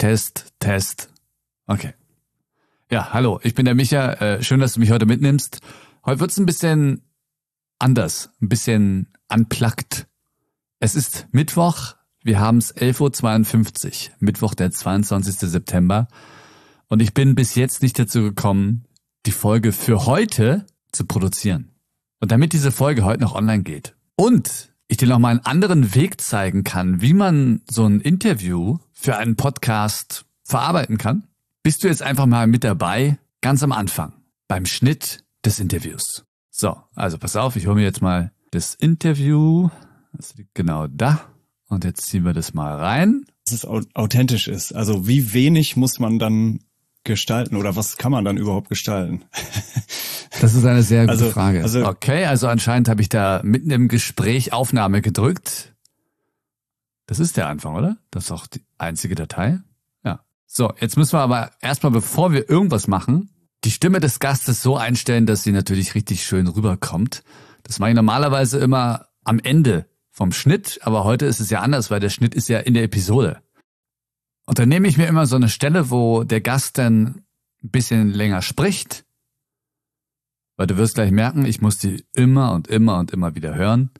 Test, Test. Okay. Ja, hallo, ich bin der Micha. Äh, schön, dass du mich heute mitnimmst. Heute wird's ein bisschen anders, ein bisschen unplugged. Es ist Mittwoch, wir haben's 11.52 Uhr, Mittwoch, der 22. September. Und ich bin bis jetzt nicht dazu gekommen, die Folge für heute zu produzieren. Und damit diese Folge heute noch online geht und ich dir noch mal einen anderen Weg zeigen kann, wie man so ein Interview für einen Podcast verarbeiten kann, bist du jetzt einfach mal mit dabei, ganz am Anfang, beim Schnitt des Interviews. So, also pass auf, ich hole mir jetzt mal das Interview. Das liegt genau da. Und jetzt ziehen wir das mal rein. Dass es authentisch ist. Also wie wenig muss man dann gestalten oder was kann man dann überhaupt gestalten? Das ist eine sehr gute Also- Frage. also- okay, also anscheinend habe ich da mitten im Gespräch Aufnahme gedrückt. Das ist der Anfang, oder? Das ist auch die einzige Datei. Ja. So, jetzt müssen wir aber erstmal, bevor wir irgendwas machen, die Stimme des Gastes so einstellen, dass sie natürlich richtig schön rüberkommt. Das mache ich normalerweise immer am Ende vom Schnitt, aber heute ist es ja anders, weil der Schnitt ist ja in der Episode. Und dann nehme ich mir immer so eine Stelle, wo der Gast dann ein bisschen länger spricht. Weil du wirst gleich merken, ich muss die immer und immer und immer wieder hören.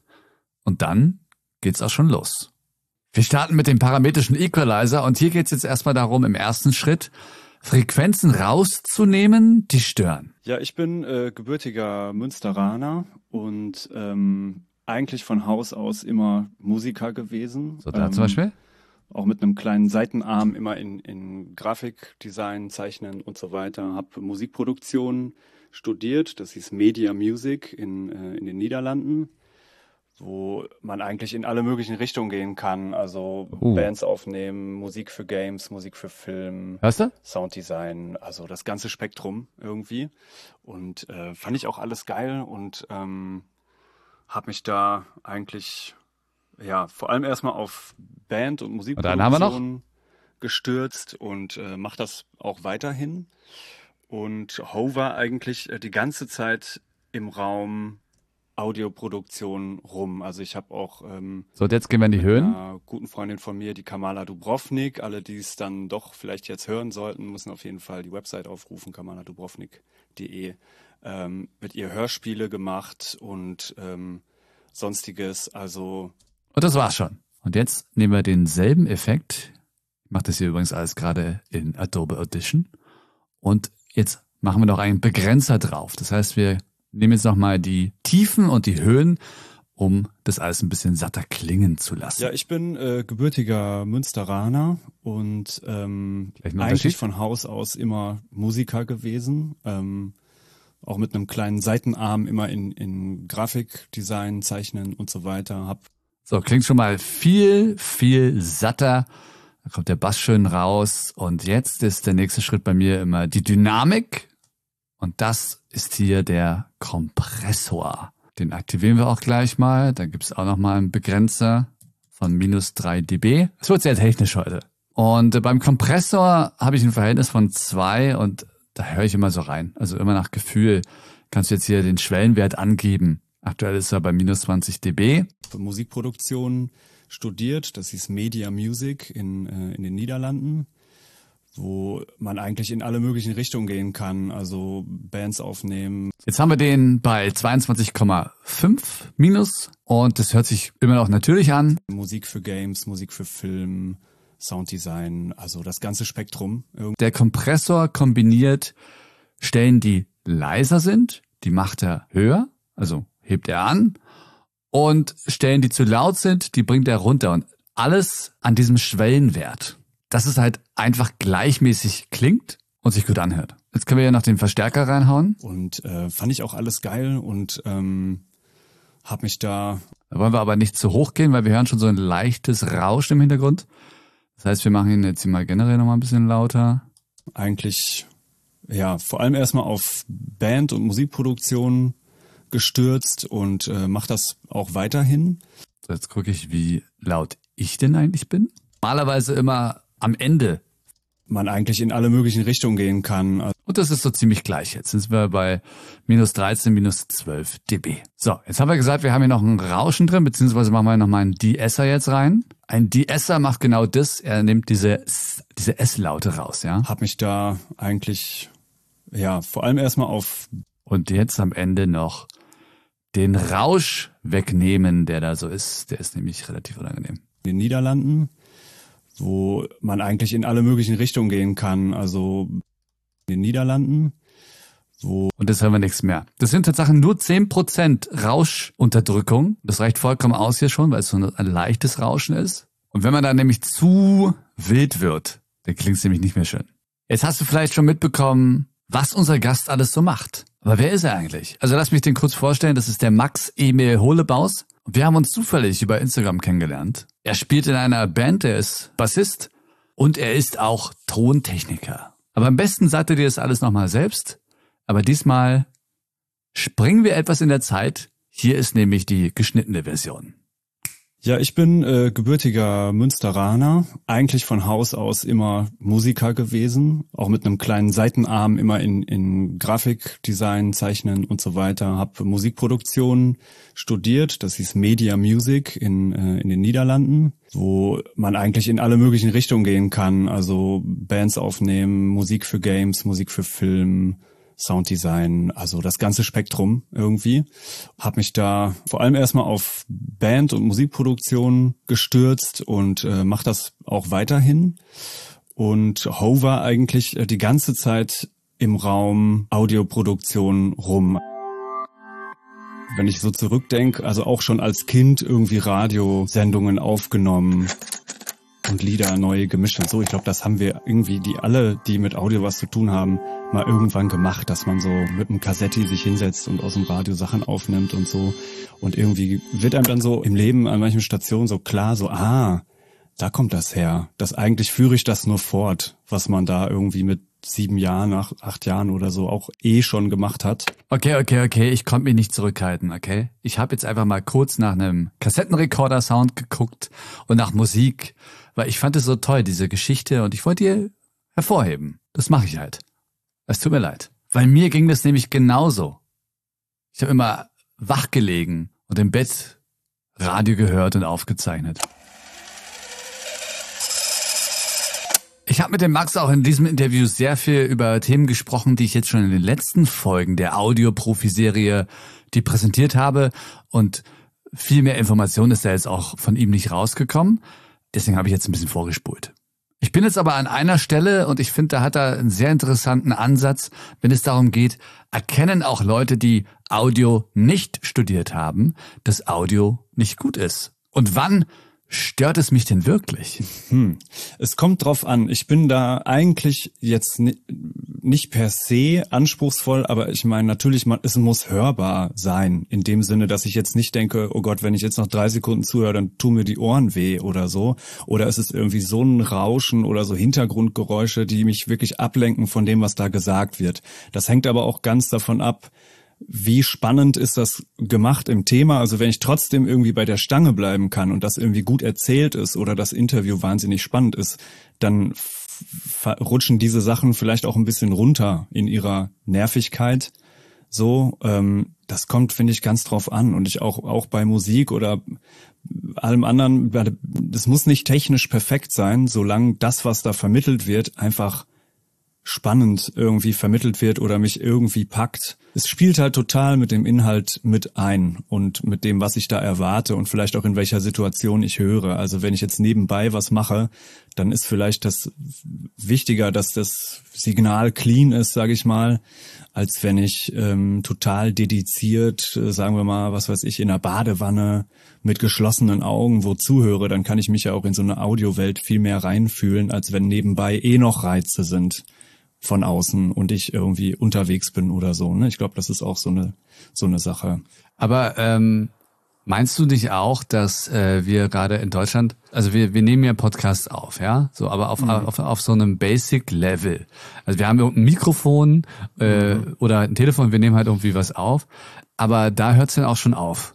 Und dann geht's auch schon los. Wir starten mit dem parametrischen Equalizer und hier geht's jetzt erstmal darum, im ersten Schritt Frequenzen rauszunehmen, die stören. Ja, ich bin äh, gebürtiger Münsteraner und ähm, eigentlich von Haus aus immer Musiker gewesen. So, da ähm, zum Beispiel. Auch mit einem kleinen Seitenarm immer in, in Grafikdesign, Zeichnen und so weiter. Hab Musikproduktion studiert, das hieß Media Music in, äh, in den Niederlanden, wo man eigentlich in alle möglichen Richtungen gehen kann. Also Uh. Bands aufnehmen, Musik für Games, Musik für Film. Hörst du? Sounddesign, also das ganze Spektrum irgendwie. Und äh, fand ich auch alles geil und ähm, habe mich da eigentlich ja vor allem erstmal auf Band und. Musikproduktion gestürzt und äh, mache das auch weiterhin. Und Ho war eigentlich äh, die ganze Zeit im Raum Audioproduktion rum. Also ich habe auch ähm, So, jetzt gehen wir in die Höhen. einer guten Freundin von mir, die Kamala Dubrovnik. Alle, die es dann doch vielleicht jetzt hören sollten, müssen auf jeden Fall die Website aufrufen, kamaladubrovnik.de. Ähm, mit ihr Hörspiele gemacht und ähm, sonstiges. Also Und das war's schon. Und jetzt nehmen wir denselben Effekt. Ich mache das hier übrigens alles gerade in Adobe Audition. Und jetzt machen wir noch einen Begrenzer drauf. Das heißt, wir nehmen jetzt nochmal die Tiefen und die Höhen, um das alles ein bisschen satter klingen zu lassen. ja, ich bin äh, gebürtiger Münsteraner und ähm, eigentlich von Haus aus immer Musiker gewesen. Ähm, auch mit einem kleinen Seitenarm immer in, in Grafikdesign, Zeichnen und so weiter. Hab So, klingt schon mal viel, viel satter. Da kommt der Bass schön raus. Und jetzt ist der nächste Schritt bei mir immer die Dynamik. Und das ist hier der Kompressor. Den aktivieren wir auch gleich mal. Da gibt's auch nochmal einen Begrenzer von minus 3 dB. Es wird sehr technisch heute. Und äh, beim Kompressor habe ich ein Verhältnis von zwei und da höre ich immer so rein. Also immer nach Gefühl kannst du jetzt hier den Schwellenwert angeben. Aktuell ist er bei minus 20 dB. für Musikproduktion studiert. Das hieß Media Music in, äh, in den Niederlanden, wo man eigentlich in alle möglichen Richtungen gehen kann. Also Bands aufnehmen. Jetzt haben wir den bei 22,5 minus und das hört sich immer noch natürlich an. Musik für Games, Musik für Film, Sounddesign, also das ganze Spektrum. Der Kompressor kombiniert Stellen, die leiser sind, die macht er höher, also hebt er an und Stellen, die zu laut sind, die bringt er runter und alles an diesem Schwellenwert, dass es halt einfach gleichmäßig klingt und sich gut anhört. Jetzt können wir ja noch den Verstärker reinhauen. Und äh, fand ich auch alles geil und ähm, habe mich da Da wollen wir aber nicht zu hoch gehen, weil wir hören schon so ein leichtes Rauschen im Hintergrund. Das heißt, wir machen ihn jetzt hier mal generell nochmal ein bisschen lauter. eigentlich ja vor allem erstmal auf Band und Musikproduktion gestürzt und äh, mache das auch weiterhin. So, jetzt gucke ich, wie laut ich denn eigentlich bin. Normalerweise immer am Ende man eigentlich in alle möglichen Richtungen gehen kann. Und das ist so ziemlich gleich. Jetzt sind wir bei minus 13, minus 12 dB. So, jetzt haben wir gesagt, wir haben hier noch ein Rauschen drin, beziehungsweise machen wir noch mal einen De-Esser jetzt rein. Ein De-Esser macht genau das. Er nimmt diese, diese S-Laute raus, ja. Hab mich da eigentlich, ja, vor allem erstmal auf. Und jetzt am Ende noch den Rausch wegnehmen, der da so ist. Der ist nämlich relativ unangenehm. In den Niederlanden wo man eigentlich in alle möglichen Richtungen gehen kann. Also in den Niederlanden. Wo und das hören wir nichts mehr. Das sind tatsächlich nur zehn Prozent Rauschunterdrückung. Das reicht vollkommen aus hier schon, weil es so ein, ein leichtes Rauschen ist. Und wenn man da nämlich zu wild wird, dann klingt es nämlich nicht mehr schön. Jetzt hast du vielleicht schon mitbekommen, was unser Gast alles so macht. Aber wer ist er eigentlich? Also lass mich den kurz vorstellen. Das ist der Max Emil Holebaus. Wir haben uns zufällig über Instagram kennengelernt. Er spielt in einer Band, er ist Bassist und er ist auch Tontechniker. Aber am besten sagt er dir das alles nochmal selbst. Aber diesmal springen wir etwas in der Zeit. Hier ist nämlich die geschnittene Version. Ja, ich bin äh, gebürtiger Münsteraner, eigentlich von Haus aus immer Musiker gewesen, auch mit einem kleinen Seitenarm immer in, in Grafikdesign, Zeichnen und so weiter. Hab Musikproduktion studiert, das hieß Media Music in, äh, in den Niederlanden, wo man eigentlich in alle möglichen Richtungen gehen kann, also Bands aufnehmen, Musik für Games, Musik für Film, Sounddesign, also das ganze Spektrum irgendwie. Hab mich da vor allem erstmal auf Band- und Musikproduktion gestürzt und äh, mache das auch weiterhin. Und hover eigentlich äh, die ganze Zeit im Raum Audioproduktion rum. Wenn ich so zurückdenke, also auch schon als Kind irgendwie Radiosendungen aufgenommen und Lieder neu gemischt und so. Ich glaube, das haben wir irgendwie, die alle, die mit Audio was zu tun haben, mal irgendwann gemacht, dass man so mit einem Kassetti sich hinsetzt und aus dem Radio Sachen aufnimmt und so. Und irgendwie wird einem dann so im Leben an manchen Stationen so klar, so, ah, da kommt das her. Das eigentlich führe ich das nur fort, was man da irgendwie mit sieben Jahren, nach acht Jahren oder so auch eh schon gemacht hat. Okay, okay, okay, ich konnte mich nicht zurückhalten, okay? Ich habe jetzt einfach mal kurz nach einem Kassettenrekorder-Sound geguckt und nach Musik weil ich fand es so toll, diese Geschichte, und ich wollte ihr hervorheben. Das mache ich halt. Es tut mir leid. Weil mir ging das nämlich genauso. Ich habe immer wach gelegen und im Bett Radio gehört und aufgezeichnet. Ich habe mit dem Max auch in diesem Interview sehr viel über Themen gesprochen, die ich jetzt schon in den letzten Folgen der Audioprofi-Serie die präsentiert habe und viel mehr Information ist da jetzt auch von ihm nicht rausgekommen. Deswegen habe ich jetzt ein bisschen vorgespult. Ich bin jetzt aber an einer Stelle und ich finde, da hat er einen sehr interessanten Ansatz, wenn es darum geht, erkennen auch Leute, die Audio nicht studiert haben, dass Audio nicht gut ist. Und wann Stört es mich denn wirklich? Hm. Es kommt drauf an. Ich bin da eigentlich jetzt nicht per se anspruchsvoll, aber ich meine natürlich, es muss hörbar sein. In dem Sinne, dass ich jetzt nicht denke, oh Gott, wenn ich jetzt noch drei Sekunden zuhöre, dann tun mir die Ohren weh oder so. Oder es ist irgendwie so ein Rauschen oder so Hintergrundgeräusche, die mich wirklich ablenken von dem, was da gesagt wird. Das hängt aber auch ganz davon ab, wie spannend ist das gemacht im Thema? Also wenn ich trotzdem irgendwie bei der Stange bleiben kann und das irgendwie gut erzählt ist oder das Interview wahnsinnig spannend ist, dann rutschen diese Sachen vielleicht auch ein bisschen runter in ihrer Nervigkeit. So, ähm, das kommt, finde ich, ganz drauf an. Und ich auch, auch bei Musik oder allem anderen, das muss nicht technisch perfekt sein, solange das, was da vermittelt wird, einfach spannend irgendwie vermittelt wird oder mich irgendwie packt. Es spielt halt total mit dem Inhalt mit ein und mit dem, was ich da erwarte und vielleicht auch in welcher Situation ich höre. Also wenn ich jetzt nebenbei was mache, dann ist vielleicht das wichtiger, dass das Signal clean ist, sage ich mal, als wenn ich ähm, total dediziert, äh, sagen wir mal, was weiß ich, in einer Badewanne mit geschlossenen Augen wo zuhöre, dann kann ich mich ja auch in so eine Audiowelt viel mehr reinfühlen, als wenn nebenbei eh noch Reize sind von außen und ich irgendwie unterwegs bin oder so. Ne? Ich glaube, das ist auch so eine so eine Sache. Aber ähm, meinst du nicht auch, dass äh, wir gerade in Deutschland, also wir wir nehmen ja Podcasts auf, ja, so, aber auf mhm. auf, auf so einem Basic Level. Also wir haben ein Mikrofon äh, mhm. oder ein Telefon, wir nehmen halt irgendwie was auf, aber da hört es dann auch schon auf.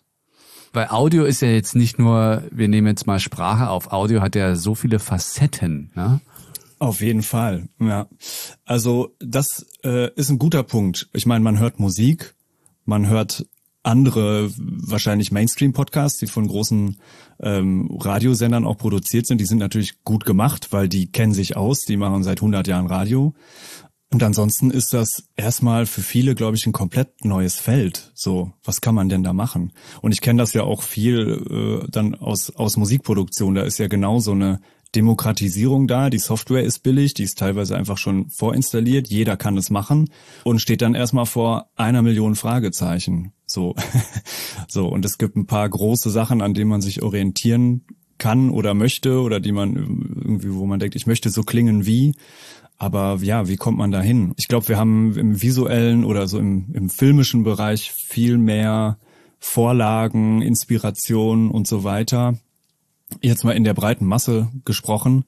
Weil Audio ist ja jetzt nicht nur, wir nehmen jetzt mal Sprache auf. Audio hat ja so viele Facetten, ne? Auf jeden Fall, ja. Also das äh, ist ein guter Punkt. Ich meine, man hört Musik, man hört andere wahrscheinlich Mainstream-Podcasts, die von großen ähm, Radiosendern auch produziert sind. Die sind natürlich gut gemacht, weil die kennen sich aus, die machen seit 100 Jahren Radio. Und ansonsten ist das erstmal für viele, glaube ich, ein komplett neues Feld. So, was kann man denn da machen? Und ich kenne das ja auch viel äh, dann aus, aus Musikproduktion. Da ist ja genau so eine Demokratisierung da. Die Software ist billig, die ist teilweise einfach schon vorinstalliert. Jeder kann es machen und steht dann erstmal vor einer Million Fragezeichen. So, so. Und es gibt ein paar große Sachen, an denen man sich orientieren kann oder möchte oder die man irgendwie, wo man denkt, ich möchte so klingen wie. Aber ja, wie kommt man da hin? Ich glaube, wir haben im visuellen oder so im, im filmischen Bereich viel mehr Vorlagen, Inspiration und so weiter. Jetzt mal in der breiten Masse gesprochen,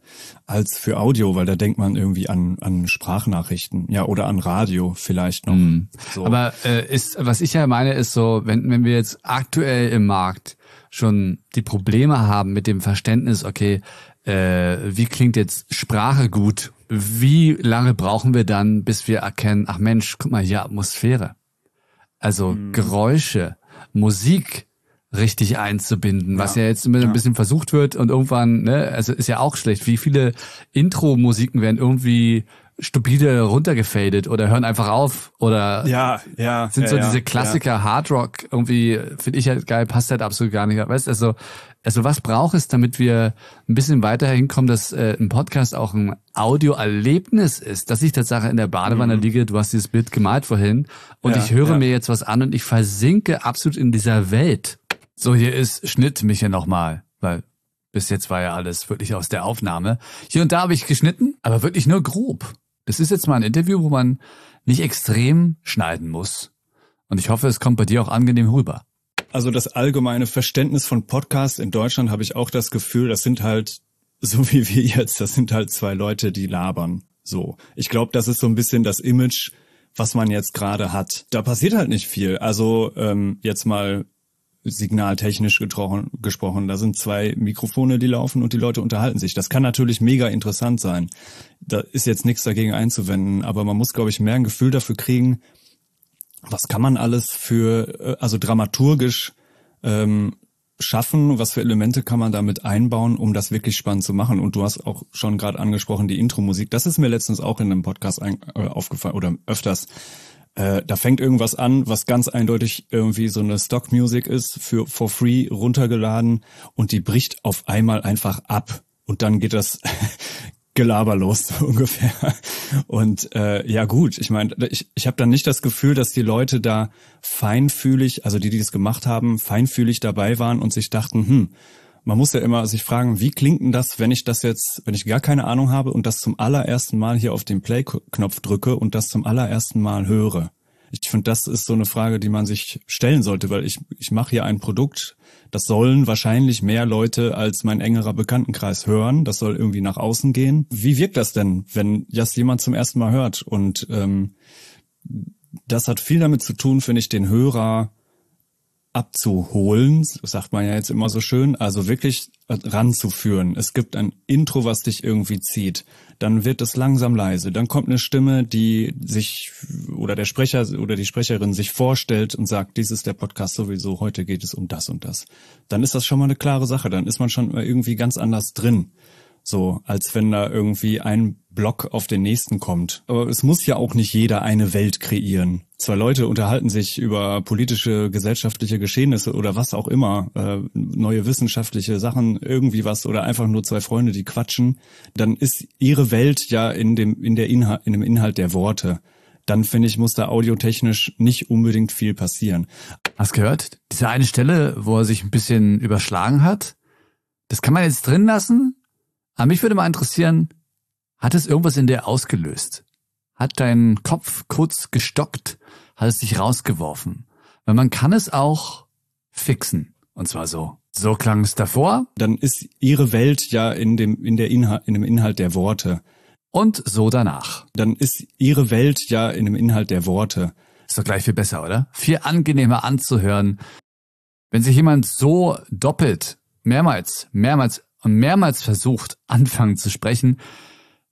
als für Audio, weil da denkt man irgendwie an, an Sprachnachrichten, ja, oder an Radio vielleicht noch. Mm. So. Aber äh, ist, was ich ja meine, ist so, wenn, wenn wir jetzt aktuell im Markt schon die Probleme haben mit dem Verständnis, okay, äh, wie klingt jetzt Sprache gut wie lange brauchen wir dann, bis wir erkennen, ach Mensch, guck mal hier Atmosphäre. Also mhm. Geräusche, Musik richtig einzubinden, was ja jetzt immer ja. ein bisschen versucht wird und irgendwann, ne, also ist ja auch schlecht. Wie viele Intro-Musiken werden irgendwie stupide runtergefadet oder hören einfach auf oder ja, ja, sind ja, so diese Klassiker ja. Hard Rock irgendwie finde ich halt geil, passt halt absolut gar nicht. Weißt also also was braucht es, damit wir ein bisschen weiter hinkommen, dass äh, ein Podcast auch ein Audioerlebnis ist, dass ich Tatsache in der Badewanne mhm. liege, du hast dieses Bild gemalt vorhin und ich höre mir jetzt was an und ich versinke absolut in dieser Welt. So, hier ist Schnitt mich ja nochmal, weil bis jetzt war ja alles wirklich aus der Aufnahme. Hier und da habe ich geschnitten, aber wirklich nur grob. Das ist jetzt mal ein Interview, wo man nicht extrem schneiden muss. Und ich hoffe, es kommt bei dir auch angenehm rüber. Also das allgemeine Verständnis von Podcasts in Deutschland habe ich auch das Gefühl, das sind halt, so wie wir jetzt, das sind halt zwei Leute, die labern. So. Ich glaube, das ist so ein bisschen das Image, was man jetzt gerade hat. Da passiert halt nicht viel. Also ähm, jetzt mal signaltechnisch gesprochen. Da sind zwei Mikrofone, die laufen und die Leute unterhalten sich. Das kann natürlich mega interessant sein. Da ist jetzt nichts dagegen einzuwenden, aber man muss, glaube ich, mehr ein Gefühl dafür kriegen, was kann man alles für, äh, also dramaturgisch ähm, schaffen, was für Elemente kann man damit einbauen, um das wirklich spannend zu machen. Und du hast auch schon gerade angesprochen, die Intro-Musik. Das ist mir letztens auch in einem Podcast ein, äh, aufgefallen oder öfters äh, da fängt irgendwas an, was ganz eindeutig irgendwie so eine Stock-Music ist, für for free runtergeladen und die bricht auf einmal einfach ab. Und dann geht das Gelaber los, so ungefähr. Und äh, ja gut, ich meine, ich, ich habe dann nicht das Gefühl, dass die Leute da feinfühlig, also die, die das gemacht haben, feinfühlig dabei waren und sich dachten, hm, man muss ja immer sich fragen, wie klingt denn das, wenn ich das jetzt, wenn ich gar keine Ahnung habe und das zum allerersten Mal hier auf den Play-Knopf drücke und das zum allerersten Mal höre? Ich finde, das ist so eine Frage, die man sich stellen sollte, weil ich, ich mache hier ein Produkt, das sollen wahrscheinlich mehr Leute als mein engerer Bekanntenkreis hören. Das soll irgendwie nach außen gehen. Wie wirkt das denn, wenn das jemand zum ersten Mal hört? Und ähm, das hat viel damit zu tun, finde ich, den Hörer abzuholen, sagt man ja jetzt immer so schön, also wirklich ranzuführen. Es gibt ein Intro, was dich irgendwie zieht. Dann wird es langsam leise. Dann kommt eine Stimme, die sich oder der Sprecher oder die Sprecherin sich vorstellt und sagt, dies ist der Podcast sowieso, heute geht es um das und das. Dann ist das schon mal eine klare Sache. Dann ist man schon irgendwie ganz anders drin. So, als wenn da irgendwie ein Block auf den nächsten kommt. Aber es muss ja auch nicht jeder eine Welt kreieren. Zwei Leute unterhalten sich über politische, gesellschaftliche Geschehnisse oder was auch immer, äh, neue wissenschaftliche Sachen, irgendwie was oder einfach nur zwei Freunde, die quatschen. Dann ist ihre Welt ja in dem, in der Inhalt, in dem Inhalt der Worte. Dann finde ich, muss da audiotechnisch nicht unbedingt viel passieren. Hast gehört? Diese eine Stelle, wo er sich ein bisschen überschlagen hat, das kann man jetzt drin lassen aber mich würde mal interessieren, hat es irgendwas in dir ausgelöst? Hat dein Kopf kurz gestockt? Hat es dich rausgeworfen? Weil man kann es auch fixen. Und zwar so. So klang es davor. Dann ist ihre Welt ja in dem, in der Inhalt, in dem Inhalt der Worte. Und so danach. Dann ist ihre Welt ja in dem Inhalt der Worte. Ist doch gleich viel besser, oder? Viel angenehmer anzuhören. Wenn sich jemand so doppelt, mehrmals, mehrmals und mehrmals versucht, anfangen zu sprechen,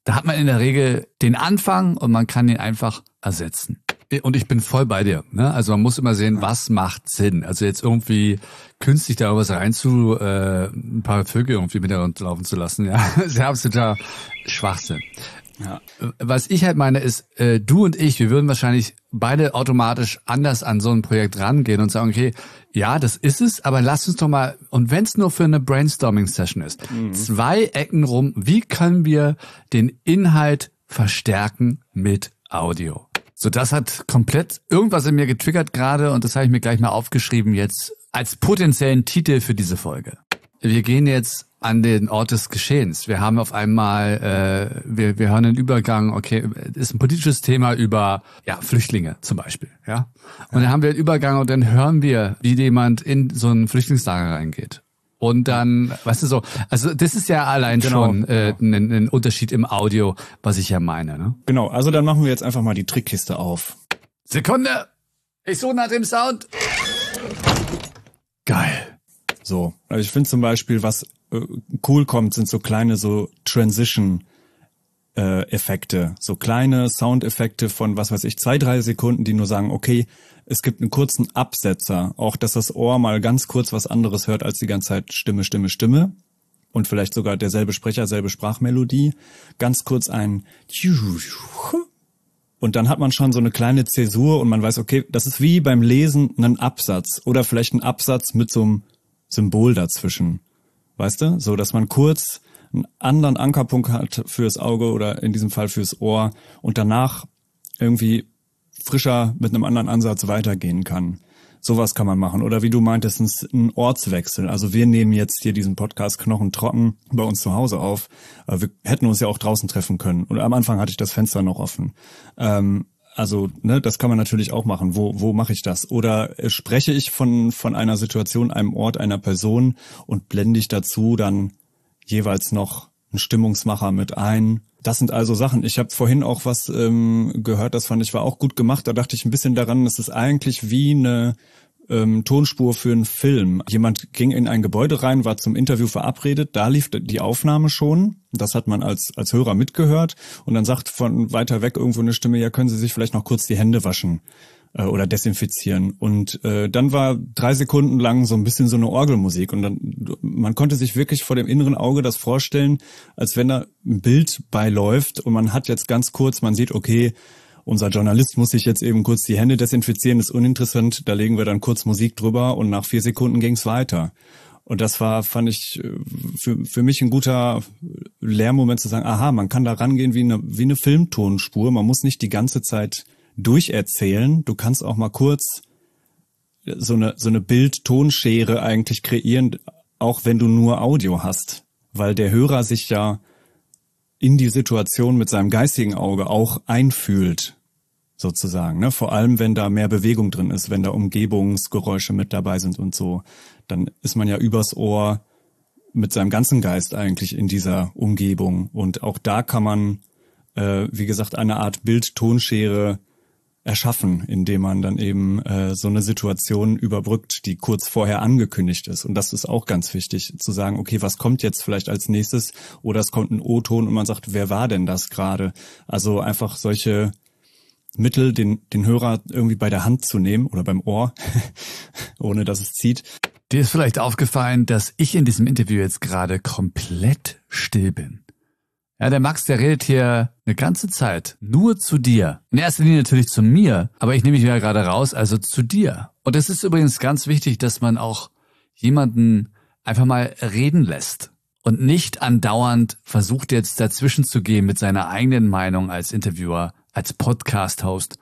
Da hat man in der Regel den Anfang und man kann ihn einfach ersetzen. Und ich bin voll bei dir. Ne? Also man muss immer sehen, was macht Sinn. Also jetzt irgendwie künstlich da was rein zu, äh, ein paar Vögel irgendwie mit laufen zu lassen, ja, ist ja absoluter Schwachsinn. Ja. Was ich halt meine ist, äh, du und ich, wir würden wahrscheinlich beide automatisch anders an so ein Projekt rangehen und sagen, okay, ja, das ist es, aber lass uns doch mal, und wenn es nur für eine Brainstorming-Session ist, mhm. zwei Ecken rum, wie können wir den Inhalt verstärken mit Audio? So, das hat komplett irgendwas in mir getriggert gerade und das habe ich mir gleich mal aufgeschrieben jetzt als potenziellen Titel für diese Folge. Wir gehen jetzt an den Ort des Geschehens. Wir haben auf einmal, äh, wir, wir hören einen Übergang, okay, ist ein politisches Thema über ja, Flüchtlinge zum Beispiel, ja. Und dann haben wir einen Übergang und dann hören wir, wie jemand in so ein Flüchtlingslager reingeht. Und dann, weißt du so, also das ist ja allein genau, schon äh, genau. ein, ein Unterschied im Audio, was ich ja meine. Ne? Genau, also dann machen wir jetzt einfach mal die Trickkiste auf. Sekunde! Ich suche nach dem Sound. Geil. So, also ich finde zum Beispiel, was cool kommt, sind so kleine so Transition äh, Effekte, so kleine Soundeffekte von was weiß ich zwei drei Sekunden, die nur sagen, okay, es gibt einen kurzen Absetzer, auch dass das Ohr mal ganz kurz was anderes hört als die ganze Zeit Stimme, Stimme, Stimme. Und vielleicht sogar derselbe Sprecher, selbe Sprachmelodie, ganz kurz ein und dann hat man schon so eine kleine Zäsur und man weiß, okay, das ist wie beim Lesen ein Absatz oder vielleicht ein Absatz mit so einem Symbol dazwischen. Weißt du? So, dass man kurz einen anderen Ankerpunkt hat fürs Auge oder in diesem Fall fürs Ohr und danach irgendwie frischer mit einem anderen Ansatz weitergehen kann. Sowas kann man machen. Oder wie du meintest, ein Ortswechsel. Also wir nehmen jetzt hier diesen Podcast Knochen trocken bei uns zu Hause auf. Wir hätten uns ja auch draußen treffen können. Und am Anfang hatte ich das Fenster noch offen. Ähm, also, ne, das kann man natürlich auch machen. Wo, wo mache ich das? Oder äh, spreche ich von, von einer Situation, einem Ort, einer Person und blende ich dazu dann jeweils noch einen Stimmungsmacher mit ein? Das sind also Sachen. Ich habe vorhin auch was ähm, gehört, das fand ich war auch gut gemacht. Da dachte ich ein bisschen daran, es eigentlich wie eine ähm, Tonspur für einen Film. Jemand ging in ein Gebäude rein, war zum Interview verabredet, da lief die Aufnahme schon. Das hat man als, als Hörer mitgehört. Und dann sagt von weiter weg irgendwo eine Stimme, ja, können Sie sich vielleicht noch kurz die Hände waschen äh, oder desinfizieren. Und äh, dann war drei Sekunden lang so ein bisschen so eine Orgelmusik. Und dann, man konnte sich wirklich vor dem inneren Auge das vorstellen, als wenn da ein Bild beiläuft und man hat jetzt ganz kurz, man sieht, okay, unser Journalist muss sich jetzt eben kurz die Hände desinfizieren, ist uninteressant, da legen wir dann kurz Musik drüber und nach vier Sekunden ging's weiter. Und das war, fand ich, äh, für, für mich ein guter Lehrmoment zu sagen, aha, man kann da rangehen wie eine, wie eine Filmtonspur. Man muss nicht die ganze Zeit durcherzählen. Du kannst auch mal kurz so eine, so eine Bild-Tonschere eigentlich kreieren, auch wenn du nur Audio hast. Weil der Hörer sich ja in die Situation mit seinem geistigen Auge auch einfühlt, sozusagen. Ne? Vor allem, wenn da mehr Bewegung drin ist, wenn da Umgebungsgeräusche mit dabei sind und so, dann ist man ja übers Ohr mit seinem ganzen Geist eigentlich in dieser Umgebung. Und auch da kann man, äh, wie gesagt, eine Art Bild-Tonschere erschaffen, indem man dann eben äh, so eine Situation überbrückt, die kurz vorher angekündigt ist. Und das ist auch ganz wichtig, zu sagen, okay, was kommt jetzt vielleicht als nächstes? Oder es kommt ein O-Ton und man sagt, wer war denn das gerade? Also einfach solche Mittel, den, den Hörer irgendwie bei der Hand zu nehmen oder beim Ohr, ohne dass es zieht. Dir ist vielleicht aufgefallen, dass ich in diesem Interview jetzt gerade komplett still bin. Ja, der Max, der redet hier eine ganze Zeit nur zu dir. In erster Linie natürlich zu mir, aber ich nehme mich ja gerade raus, also zu dir. Und es ist übrigens ganz wichtig, dass man auch jemanden einfach mal reden lässt und nicht andauernd versucht jetzt dazwischen zu gehen mit seiner eigenen Meinung als Interviewer, als Podcast-Host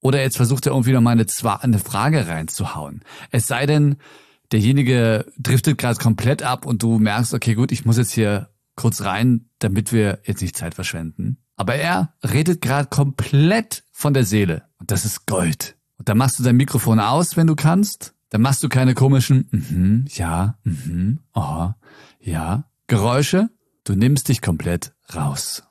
oder jetzt versucht er irgendwie noch mal eine, eine Frage reinzuhauen. Es sei denn, derjenige driftet gerade komplett ab und du merkst, okay, gut, ich muss jetzt hier kurz rein, damit wir jetzt nicht Zeit verschwenden. Aber er redet gerade komplett von der Seele. Und das ist Gold. Und dann machst du dein Mikrofon aus, wenn du kannst. Dann machst du keine komischen, mhm, ja, mhm, oh, ja, Geräusche. Du nimmst dich komplett raus.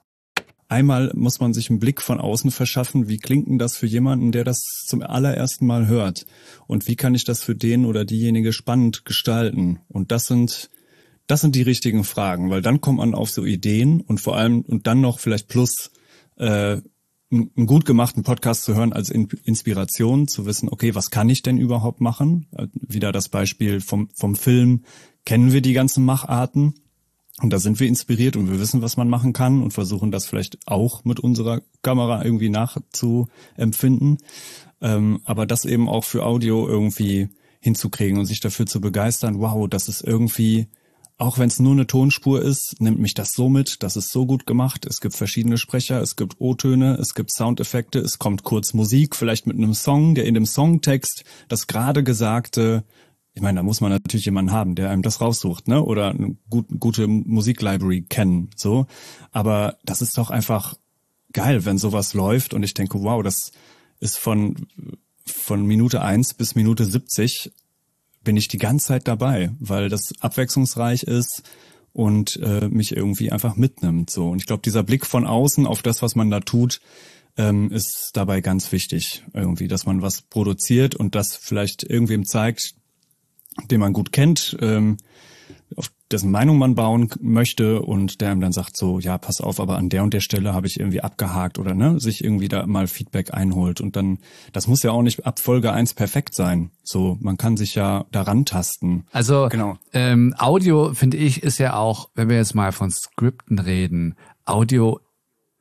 Einmal muss man sich einen Blick von außen verschaffen, wie klingt denn das für jemanden, der das zum allerersten Mal hört? Und wie kann ich das für den oder diejenige spannend gestalten? Und das sind das sind die richtigen Fragen, weil dann kommt man auf so Ideen und vor allem und dann noch vielleicht plus äh, einen gut gemachten Podcast zu hören als Inspiration, zu wissen, okay, was kann ich denn überhaupt machen? Äh, wieder das Beispiel vom, vom Film, kennen wir die ganzen Macharten und da sind wir inspiriert und wir wissen, was man machen kann und versuchen das vielleicht auch mit unserer Kamera irgendwie nachzuempfinden. Ähm, aber das eben auch für Audio irgendwie hinzukriegen und sich dafür zu begeistern, wow, das ist irgendwie auch wenn es nur eine Tonspur ist, nimmt mich das so mit, das ist so gut gemacht. Es gibt verschiedene Sprecher, es gibt O-Töne, es gibt Soundeffekte, es kommt kurz Musik, vielleicht mit einem Song, der in dem Songtext das gerade Gesagte, ich meine, da muss man natürlich jemanden haben, der einem das raussucht, ne? Oder eine gut, gute Musiklibrary kennen, so. Aber das ist doch einfach geil, wenn sowas läuft und ich denke, wow, das ist von von Minute eins bis Minute 70 bin ich die ganze Zeit dabei, weil das abwechslungsreich ist und äh, mich irgendwie einfach mitnimmt. So und ich glaube, dieser Blick von außen auf das, was man da tut, ähm, ist dabei ganz wichtig. Irgendwie, dass man was produziert und das vielleicht irgendwem zeigt, den man gut kennt, ähm, dessen Meinung man bauen möchte und der ihm dann sagt so, ja, pass auf, aber an der und der Stelle habe ich irgendwie abgehakt oder ne, sich irgendwie da mal Feedback einholt und dann, das muss ja auch nicht ab Folge eins perfekt sein. So, man kann sich ja daran tasten. Also genau. ähm, Audio, finde ich, ist ja auch, wenn wir jetzt mal von Skripten reden, Audio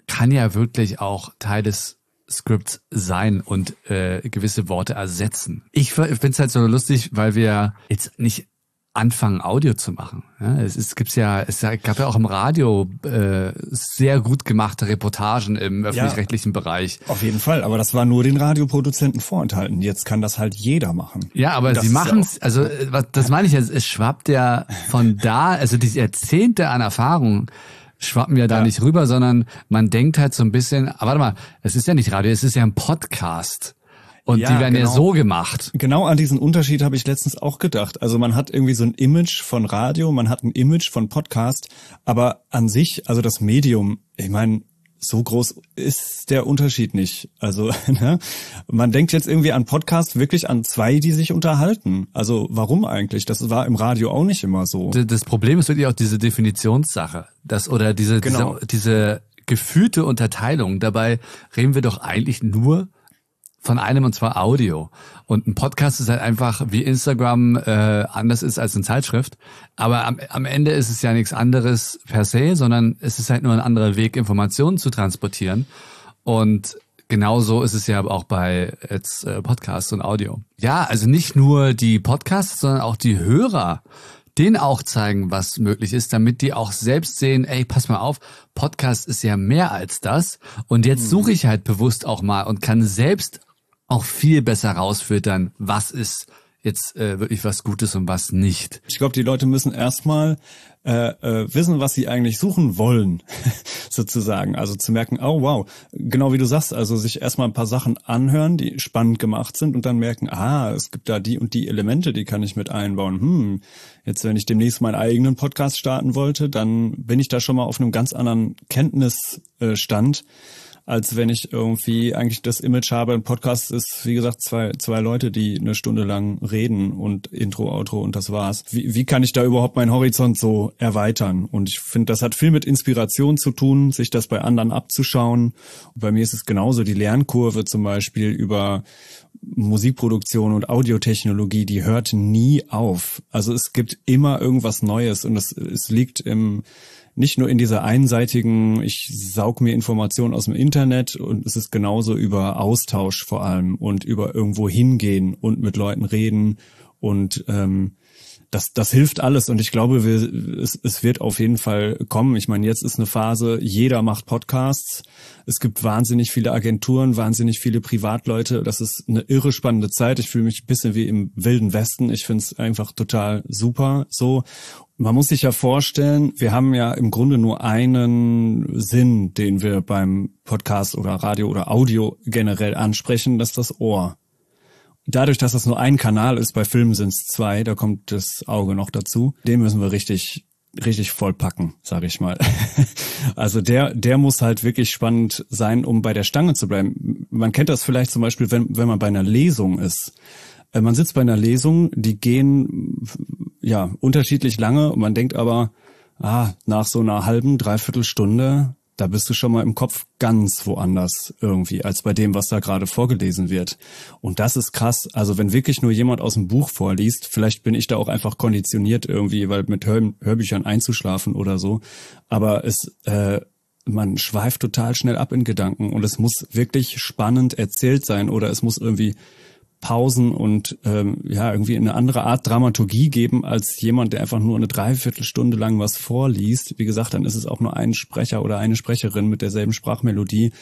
kann ja wirklich auch Teil des Scripts sein und äh, gewisse Worte ersetzen. Ich finde es halt so lustig, weil wir jetzt nicht anfangen, Audio zu machen. Ja, es, es gibt ja, es gab ja auch im Radio äh, sehr gut gemachte Reportagen im öffentlich-rechtlichen ja, Bereich. Auf jeden Fall, aber das war nur den Radioproduzenten vorenthalten. Jetzt kann das halt jeder machen. Ja, aber sie machen es, also was, das meine ich, es schwappt ja von da, also die Jahrzehnte an Erfahrung schwappen ja da ja. nicht rüber, sondern man denkt halt so ein bisschen, aber warte mal, es ist ja nicht Radio, es ist ja ein Podcast. Und ja, die werden genau. ja so gemacht. Genau an diesen Unterschied habe ich letztens auch gedacht. Also man hat irgendwie so ein Image von Radio, man hat ein Image von Podcast, aber an sich, also das Medium, ich meine, so groß ist der Unterschied nicht. Also ne? man denkt jetzt irgendwie an Podcast wirklich an zwei, die sich unterhalten. Also warum eigentlich? Das war im Radio auch nicht immer so. Das Problem ist wirklich auch diese Definitionssache, das oder diese genau. diese, diese gefühlte Unterteilung. Dabei reden wir doch eigentlich nur von einem und zwar Audio. Und ein Podcast ist halt einfach wie Instagram äh, anders ist als eine Zeitschrift. Aber am, am Ende ist es ja nichts anderes per se, sondern es ist halt nur ein anderer Weg, Informationen zu transportieren. Und genauso ist es ja auch bei jetzt äh, Podcasts und Audio. Ja, also nicht nur die Podcasts, sondern auch die Hörer denen auch zeigen, was möglich ist, damit die auch selbst sehen, ey, pass mal auf, Podcast ist ja mehr als das. Und jetzt suche ich halt bewusst auch mal und kann selbst auch viel besser rausfiltern, was ist jetzt äh, wirklich was Gutes und was nicht. Ich glaube, die Leute müssen erstmal äh, äh, wissen, was sie eigentlich suchen wollen, sozusagen. Also zu merken, oh wow, genau wie du sagst, also sich erstmal ein paar Sachen anhören, die spannend gemacht sind und dann merken, ah, es gibt da die und die Elemente, die kann ich mit einbauen. Hm, jetzt wenn ich demnächst meinen eigenen Podcast starten wollte, dann bin ich da schon mal auf einem ganz anderen Kenntnisstand als wenn ich irgendwie eigentlich das Image habe. Ein Podcast ist, wie gesagt, zwei, zwei Leute, die eine Stunde lang reden und Intro, Outro und das war's. Wie, wie kann ich da überhaupt meinen Horizont so erweitern? Und ich finde, das hat viel mit Inspiration zu tun, sich das bei anderen abzuschauen. Bei mir ist es genauso. Die Lernkurve zum Beispiel über Musikproduktion und Audiotechnologie, die hört nie auf. Also es gibt immer irgendwas Neues und es, es liegt im nicht nur in dieser einseitigen, ich saug mir Informationen aus dem Internet und es ist genauso über Austausch vor allem und über irgendwo hingehen und mit Leuten reden und ähm, das, das hilft alles und ich glaube, wir, es, es wird auf jeden Fall kommen. Ich meine, jetzt ist eine Phase, jeder macht Podcasts. Es gibt wahnsinnig viele Agenturen, wahnsinnig viele Privatleute. Das ist eine irre spannende Zeit. Ich fühle mich ein bisschen wie im wilden Westen. Ich finde es einfach total super so. Man muss sich ja vorstellen, wir haben ja im Grunde nur einen Sinn, den wir beim Podcast oder Radio oder Audio generell ansprechen, das ist das Ohr. Dadurch, dass das nur ein Kanal ist, bei Filmen sind es zwei, da kommt das Auge noch dazu. Den müssen wir richtig richtig vollpacken, sage ich mal. also der, der muss halt wirklich spannend sein, um bei der Stange zu bleiben. Man kennt das vielleicht zum Beispiel, wenn, wenn man bei einer Lesung ist. Äh, man sitzt bei einer Lesung, die gehen ja unterschiedlich lange. Und man denkt aber, ah, nach so einer halben, dreiviertel Stunde da bist du schon mal im Kopf ganz woanders irgendwie, als bei dem, was da gerade vorgelesen wird. Und das ist krass. Also wenn wirklich nur jemand aus dem Buch vorliest, vielleicht bin ich da auch einfach konditioniert irgendwie, weil mit Hör Hörbüchern einzuschlafen oder so. Aber es, äh, man schweift total schnell ab in Gedanken und es muss wirklich spannend erzählt sein oder es muss irgendwie Pausen und ähm, ja irgendwie eine andere Art Dramaturgie geben als jemand, der einfach nur eine Dreiviertelstunde lang was vorliest. Wie gesagt, dann ist es auch nur ein Sprecher oder eine Sprecherin mit derselben Sprachmelodie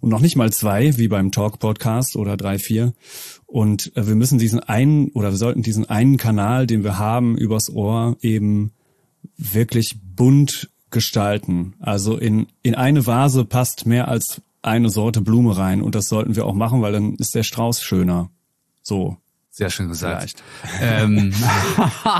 und noch nicht mal zwei, wie beim Talk-Podcast oder drei, vier. Und äh, wir müssen diesen einen oder wir sollten diesen einen Kanal, den wir haben, übers Ohr eben wirklich bunt gestalten. Also in, in eine Vase passt mehr als eine Sorte Blume rein und das sollten wir auch machen, weil dann ist der Strauß schöner. So. Sehr schön gesagt. Ähm,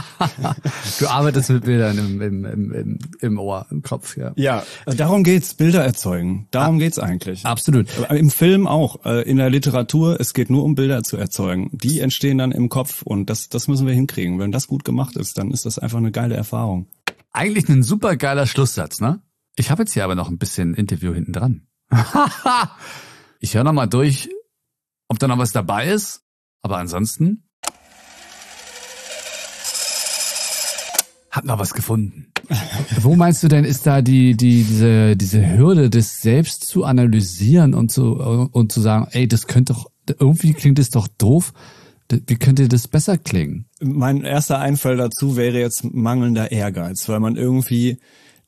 du arbeitest mit Bildern im, im, im, im Ohr, im Kopf, ja. Ja, darum geht's, Bilder erzeugen. Darum geht's eigentlich. Absolut. Im Film auch, äh, in der Literatur, es geht nur um Bilder zu erzeugen. Die entstehen dann im Kopf und das, das müssen wir hinkriegen. Wenn das gut gemacht ist, dann ist das einfach eine geile Erfahrung. Eigentlich ein super geiler Schlusssatz, ne? Ich habe jetzt hier aber noch ein bisschen Interview hinten dran. ich höre noch mal durch, ob da noch was dabei ist aber ansonsten hab noch was gefunden. Wo meinst du denn, ist da die, die, diese, diese Hürde, das selbst zu analysieren und zu, und zu sagen, ey, das könnte doch, irgendwie klingt es doch doof. Wie könnte das besser klingen? Mein erster Einfall dazu wäre jetzt mangelnder Ehrgeiz, weil man irgendwie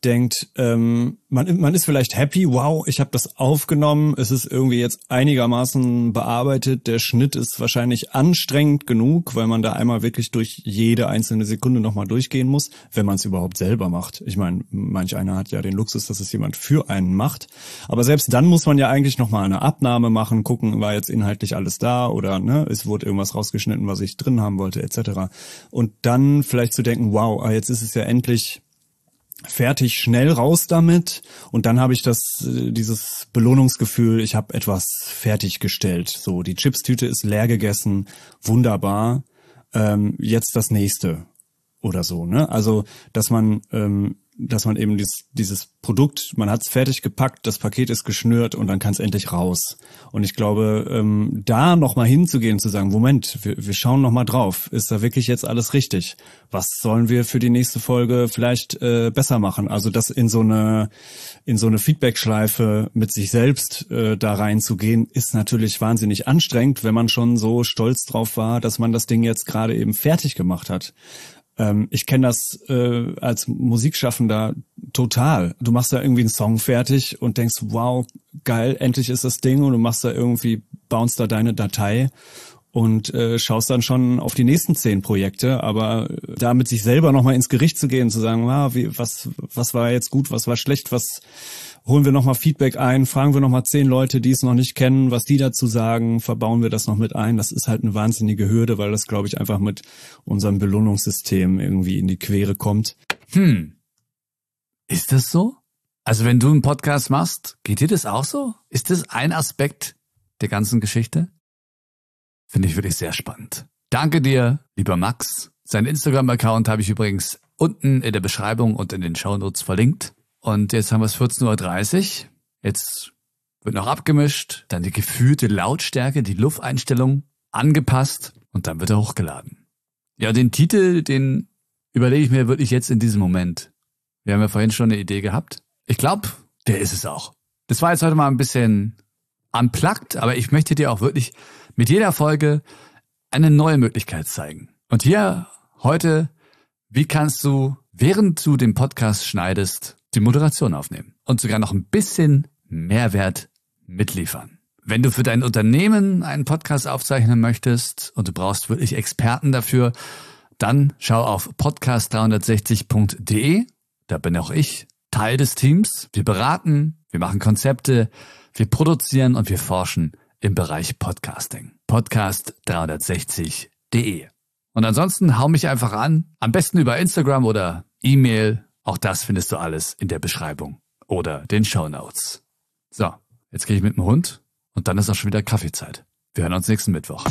denkt, ähm, man, man ist vielleicht happy, wow, ich habe das aufgenommen, es ist irgendwie jetzt einigermaßen bearbeitet, der Schnitt ist wahrscheinlich anstrengend genug, weil man da einmal wirklich durch jede einzelne Sekunde nochmal durchgehen muss, wenn man es überhaupt selber macht. Ich meine, manch einer hat ja den Luxus, dass es jemand für einen macht, aber selbst dann muss man ja eigentlich nochmal eine Abnahme machen, gucken, war jetzt inhaltlich alles da oder ne, es wurde irgendwas rausgeschnitten, was ich drin haben wollte, etc. Und dann vielleicht zu denken, wow, ah, jetzt ist es ja endlich fertig, schnell raus damit und dann habe ich das äh, dieses Belohnungsgefühl, ich habe etwas fertiggestellt. So, die Chipstüte ist leer gegessen, wunderbar. Ähm, jetzt das nächste oder so, ne? Also, dass man ähm, dass man eben dieses, dieses Produkt, man hat es fertig gepackt, das Paket ist geschnürt und dann kann es endlich raus. Und ich glaube, ähm, da nochmal hinzugehen, zu sagen, Moment, wir, wir schauen nochmal drauf, ist da wirklich jetzt alles richtig? Was sollen wir für die nächste Folge vielleicht äh, besser machen? Also das in so eine in so eine Feedback-Schleife mit sich selbst äh, da reinzugehen, ist natürlich wahnsinnig anstrengend, wenn man schon so stolz drauf war, dass man das Ding jetzt gerade eben fertig gemacht hat. Ähm, ich kenne das äh, als Musikschaffender total. Du machst da irgendwie einen Song fertig und denkst, wow, geil, endlich ist das Ding und du machst da irgendwie, bounce da deine Datei und äh, schaust dann schon auf die nächsten zehn Projekte, aber da mit sich selber nochmal ins Gericht zu gehen, zu sagen, ah, wie, was, was war jetzt gut, was war schlecht, was holen wir nochmal Feedback ein, fragen wir nochmal zehn Leute, die es noch nicht kennen, was die dazu sagen, verbauen wir das noch mit ein. Das ist halt eine wahnsinnige Hürde, weil das, glaube ich, einfach mit unserem Belohnungssystem irgendwie in die Quere kommt. Hm. Ist das so? Also wenn du einen Podcast machst, geht dir das auch so? Ist das ein Aspekt der ganzen Geschichte? Finde ich wirklich sehr spannend. Danke dir, lieber Max. Sein Instagram-Account habe ich übrigens unten in der Beschreibung und in den Shownotes verlinkt. Und jetzt haben wir es 14.30 Uhr. Jetzt wird noch abgemischt, dann die gefühlte Lautstärke, die Lufteinstellung angepasst und dann wird er hochgeladen. Ja, den Titel, den überlege ich mir wirklich jetzt in diesem Moment. Wir haben ja vorhin schon eine Idee gehabt. Ich glaube, der ist es auch. Das war jetzt heute mal ein bisschen unplugged, aber ich möchte dir auch wirklich mit jeder Folge eine neue Möglichkeit zeigen. Und hier heute, wie kannst du, während du den Podcast schneidest, die Moderation aufnehmen und sogar noch ein bisschen Mehrwert mitliefern. Wenn du für dein Unternehmen einen Podcast aufzeichnen möchtest und du brauchst wirklich Experten dafür, dann schau auf podcast360.de. Da bin auch ich Teil des Teams. Wir beraten, wir machen Konzepte, wir produzieren und wir forschen im Bereich Podcasting. Podcast360.de. Und ansonsten hau mich einfach an. Am besten über Instagram oder E-Mail auch das findest du alles in der Beschreibung oder den Show Notes. So, jetzt gehe ich mit dem Hund und dann ist auch schon wieder Kaffeezeit. Wir hören uns nächsten Mittwoch.